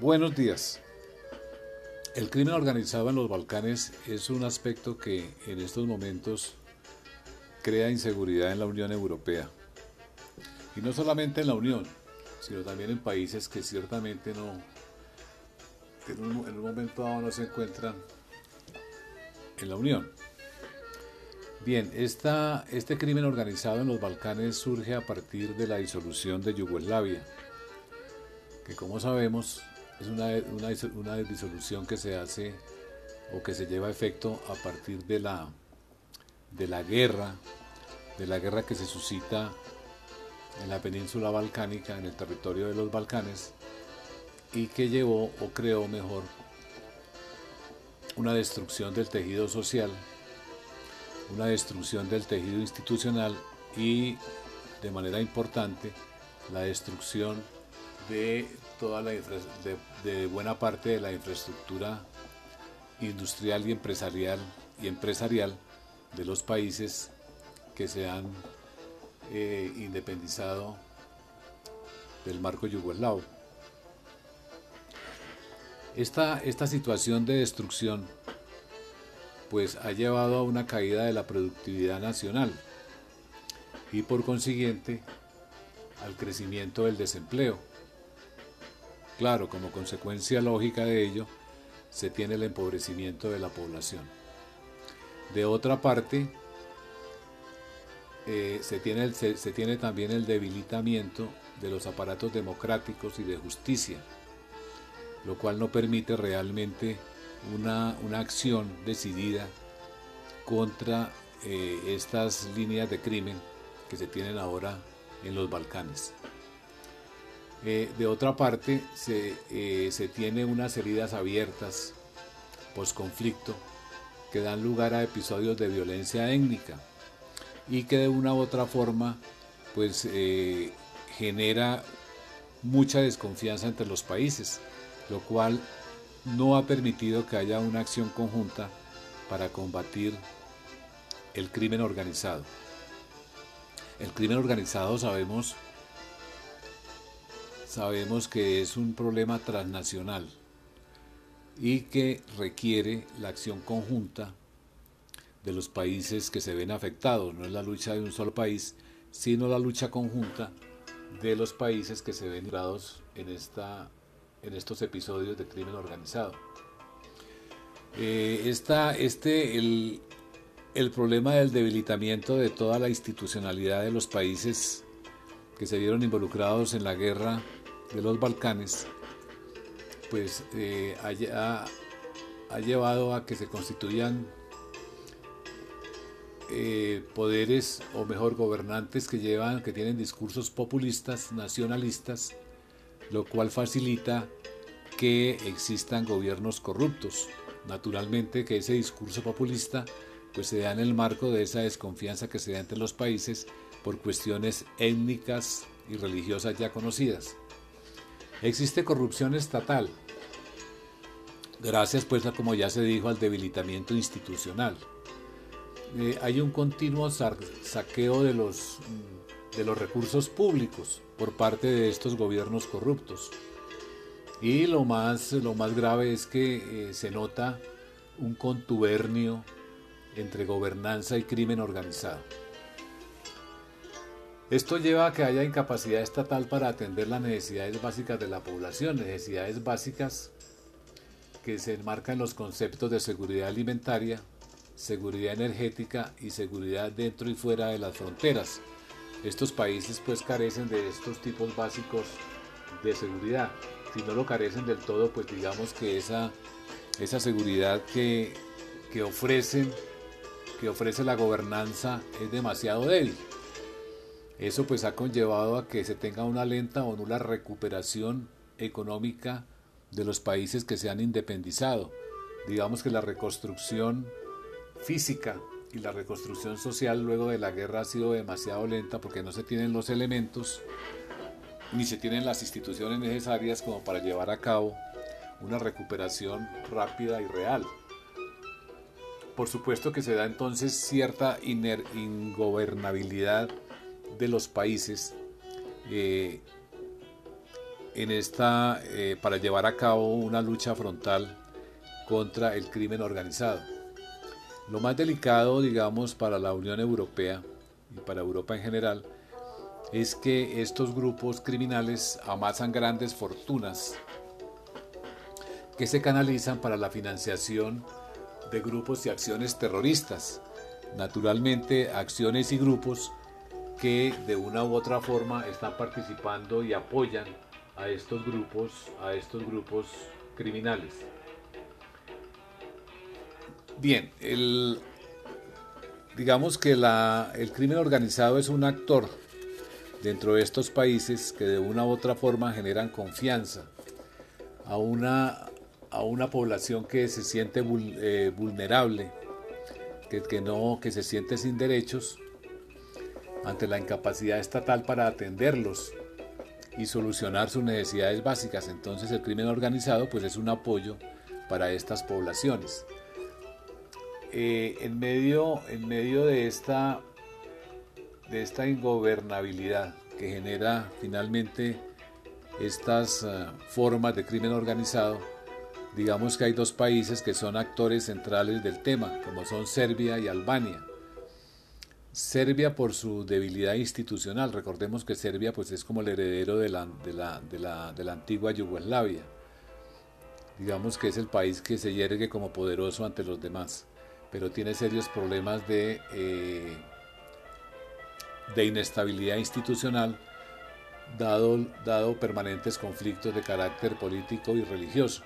Buenos días. El crimen organizado en los Balcanes es un aspecto que en estos momentos crea inseguridad en la Unión Europea. Y no solamente en la Unión, sino también en países que ciertamente no, en un, momento dado no se encuentran en la Unión. Bien, este crimen organizado en los Balcanes surge a partir de la disolución de Yugoslavia, que como sabemos es una, una, disolución que se hace o que se lleva a efecto a partir de la, de la guerra, de la guerra que se suscita en la península balcánica, en el territorio de los Balcanes, y que llevó o creó mejor una destrucción del tejido social, una destrucción del tejido institucional y de manera importante la destrucción de toda la de, buena parte de la infraestructura industrial y empresarial y empresarial de los países que se han eh, independizado del marco yugoslavo. Esta, esta situación de destrucción pues ha llevado a una caída de la productividad nacional y por consiguiente al crecimiento del desempleo. Claro, como consecuencia lógica de ello, se tiene el empobrecimiento de la población. De otra parte, eh, se, tiene también el debilitamiento de los aparatos democráticos y de justicia lo cual no permite realmente una, acción decidida contra eh, estas líneas de crimen que se tienen ahora en los Balcanes. Eh, de otra parte, se, eh, se tiene unas heridas abiertas post-conflicto que dan lugar a episodios de violencia étnica y que de una u otra forma pues genera mucha desconfianza entre los países lo cual no ha permitido que haya una acción conjunta para combatir el crimen organizado. El crimen organizado sabemos sabemos que es un problema transnacional y que requiere la acción conjunta de los países que se ven afectados. No es la lucha de un solo país, sino la lucha conjunta de los países que se ven librados en esta en estos episodios de crimen organizado. Eh, este, el, el problema del debilitamiento de toda la institucionalidad de los países que se vieron involucrados en la guerra de los Balcanes, pues eh, ha, llevado a que se constituyan eh, poderes o mejor gobernantes que llevan, que tienen discursos populistas, nacionalistas, lo cual facilita que existan gobiernos corruptos. Naturalmente que ese discurso populista pues se da en el marco de esa desconfianza que se da entre los países por cuestiones étnicas y religiosas ya conocidas. Existe corrupción estatal, gracias pues como ya se dijo al debilitamiento institucional. Eh, hay un continuo saqueo de los, de los recursos públicos por parte de estos gobiernos corruptos. Y lo más, lo más grave es que eh, se nota un contubernio entre gobernanza y crimen organizado. Esto lleva a que haya incapacidad estatal para atender las necesidades básicas de la población, necesidades básicas que se enmarcan en los conceptos de seguridad alimentaria, seguridad energética y seguridad dentro y fuera de las fronteras. Estos países pues carecen de estos tipos básicos de seguridad si no lo carecen del todo, pues digamos que esa, esa seguridad que, que ofrecen, que ofrece la gobernanza es demasiado débil. Eso pues ha conllevado a que se tenga una lenta o nula recuperación económica de los países que se han independizado. Digamos que la reconstrucción física y la reconstrucción social luego de la guerra ha sido demasiado lenta porque no se tienen los elementos ni se tienen las instituciones necesarias como para llevar a cabo una recuperación rápida y real. Por supuesto que se da entonces cierta ingobernabilidad de los países, eh, en esta, eh, para llevar a cabo una lucha frontal contra el crimen organizado. Lo más delicado, digamos, para la Unión Europea y para Europa en general, es que estos grupos criminales amasan grandes fortunas que se canalizan para la financiación de grupos y acciones terroristas. Naturalmente, acciones y grupos que de una u otra forma están participando y apoyan a estos grupos, a estos grupos criminales. Bien, digamos que el crimen organizado es un actor dentro de estos países que de una u otra forma generan confianza a una, a una población que se siente eh, vulnerable, que, no, que se siente sin derechos ante la incapacidad estatal para atenderlos y solucionar sus necesidades básicas. Entonces el crimen organizado pues es un apoyo para estas poblaciones. Eh, en, medio, en medio de esta, de esta ingobernabilidad que genera finalmente estas eh, formas de crimen organizado, digamos que hay dos países que son actores centrales del tema, como son Serbia y Albania. Serbia por su debilidad institucional. Recordemos que Serbia pues, es como el heredero de la, de la, de la, de la antigua Yugoslavia. Digamos que es el país que se yergue como poderoso ante los demás, pero tiene serios problemas de, eh, de inestabilidad institucional, dado, dado permanentes conflictos de carácter político y religioso.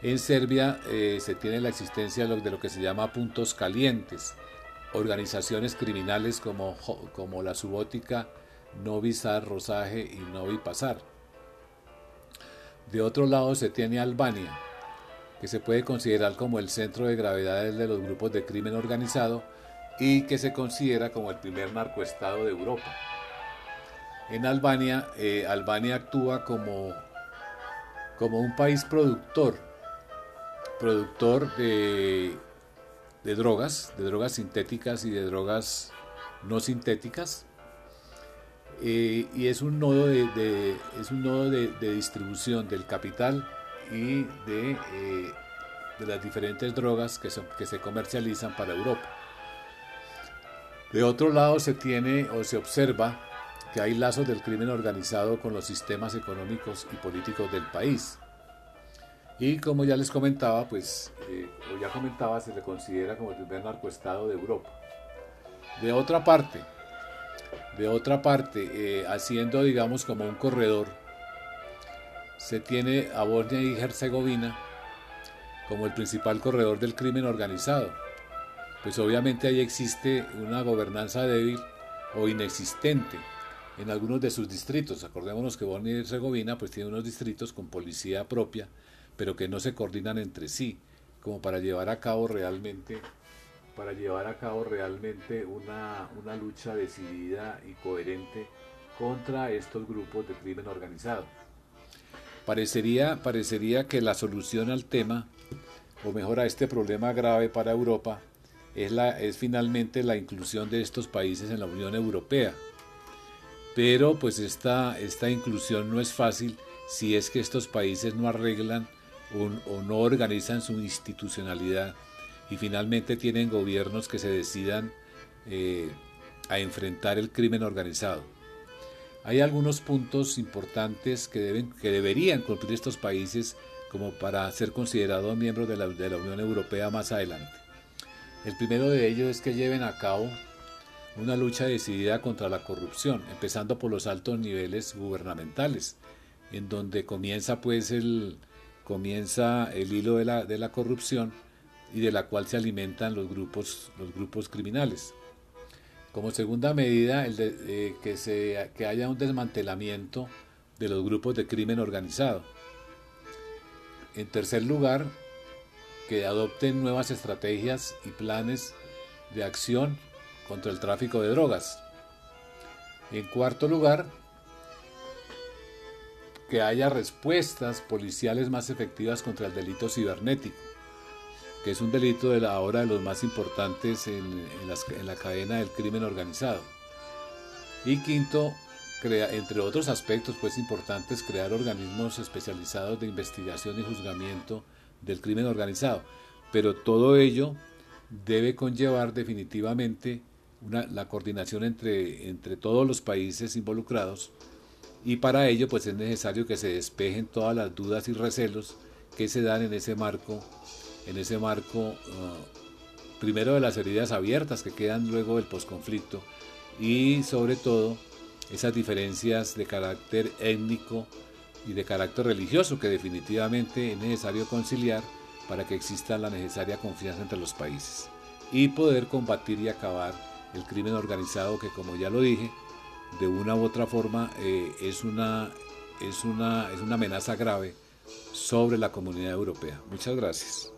En Serbia eh, se tiene la existencia de lo que se llama puntos calientes, organizaciones criminales como, como la subótica Novi Sad, Rosaje y Novi Pasar. De otro lado se tiene Albania, que se puede considerar como el centro de gravedad de los grupos de crimen organizado y que se considera como el primer narcoestado de Europa. En Albania, eh, Albania actúa como, como un país productor, productor de de drogas, de drogas sintéticas y de drogas no sintéticas. Eh, y es un nodo, de, es un nodo de, distribución del capital y de, eh, de las diferentes drogas que, son, que se comercializan para Europa. De otro lado se tiene o se observa que hay lazos del crimen organizado con los sistemas económicos y políticos del país. Y como ya les comentaba, pues, eh, ya comentaba, se le considera como el primer narcoestado de Europa. De otra parte, de otra parte, eh, haciendo, digamos, como un corredor, se tiene a Bosnia y Herzegovina como el principal corredor del crimen organizado. Pues obviamente ahí existe una gobernanza débil o inexistente en algunos de sus distritos. Acordémonos que Bosnia y Herzegovina pues tiene unos distritos con policía propia pero que no se coordinan entre sí, como para llevar a cabo realmente para llevar a cabo realmente una, una lucha decidida y coherente contra estos grupos de crimen organizado. Parecería, parecería que la solución al tema, o mejor a este problema grave para Europa, es, la, es finalmente la inclusión de estos países en la Unión Europea. Pero pues esta, esta inclusión no es fácil si es que estos países no arreglan o, no organizan su institucionalidad y finalmente tienen gobiernos que se decidan eh, a enfrentar el crimen organizado. Hay algunos puntos importantes que, deben, que deberían cumplir estos países como para ser considerados miembros de la, de la Unión Europea más adelante. El primero de ellos es que lleven a cabo una lucha decidida contra la corrupción, empezando por los altos niveles gubernamentales, en donde comienza pues el, comienza el hilo de la, de la corrupción y de la cual se alimentan los grupos, los grupos criminales. Como segunda medida, el de, eh, que, se, que haya un desmantelamiento de los grupos de crimen organizado. En tercer lugar, que adopten nuevas estrategias y planes de acción contra el tráfico de drogas. En cuarto lugar, que haya respuestas policiales más efectivas contra el delito cibernético, que es un delito de la hora de los más importantes en, la cadena del crimen organizado. Y quinto, crea, entre otros aspectos pues importantes, crear organismos especializados de investigación y juzgamiento del crimen organizado. Pero todo ello debe conllevar definitivamente la coordinación entre todos los países involucrados y para ello pues es necesario que se despejen todas las dudas y recelos que se dan en ese marco, en ese marco uh, primero de las heridas abiertas que quedan luego del posconflicto y sobre todo esas diferencias de carácter étnico y de carácter religioso que definitivamente es necesario conciliar para que exista la necesaria confianza entre los países y poder combatir y acabar el crimen organizado que como ya lo dije de una u otra forma eh, es, una, es, una, es una amenaza grave sobre la comunidad europea. Muchas gracias.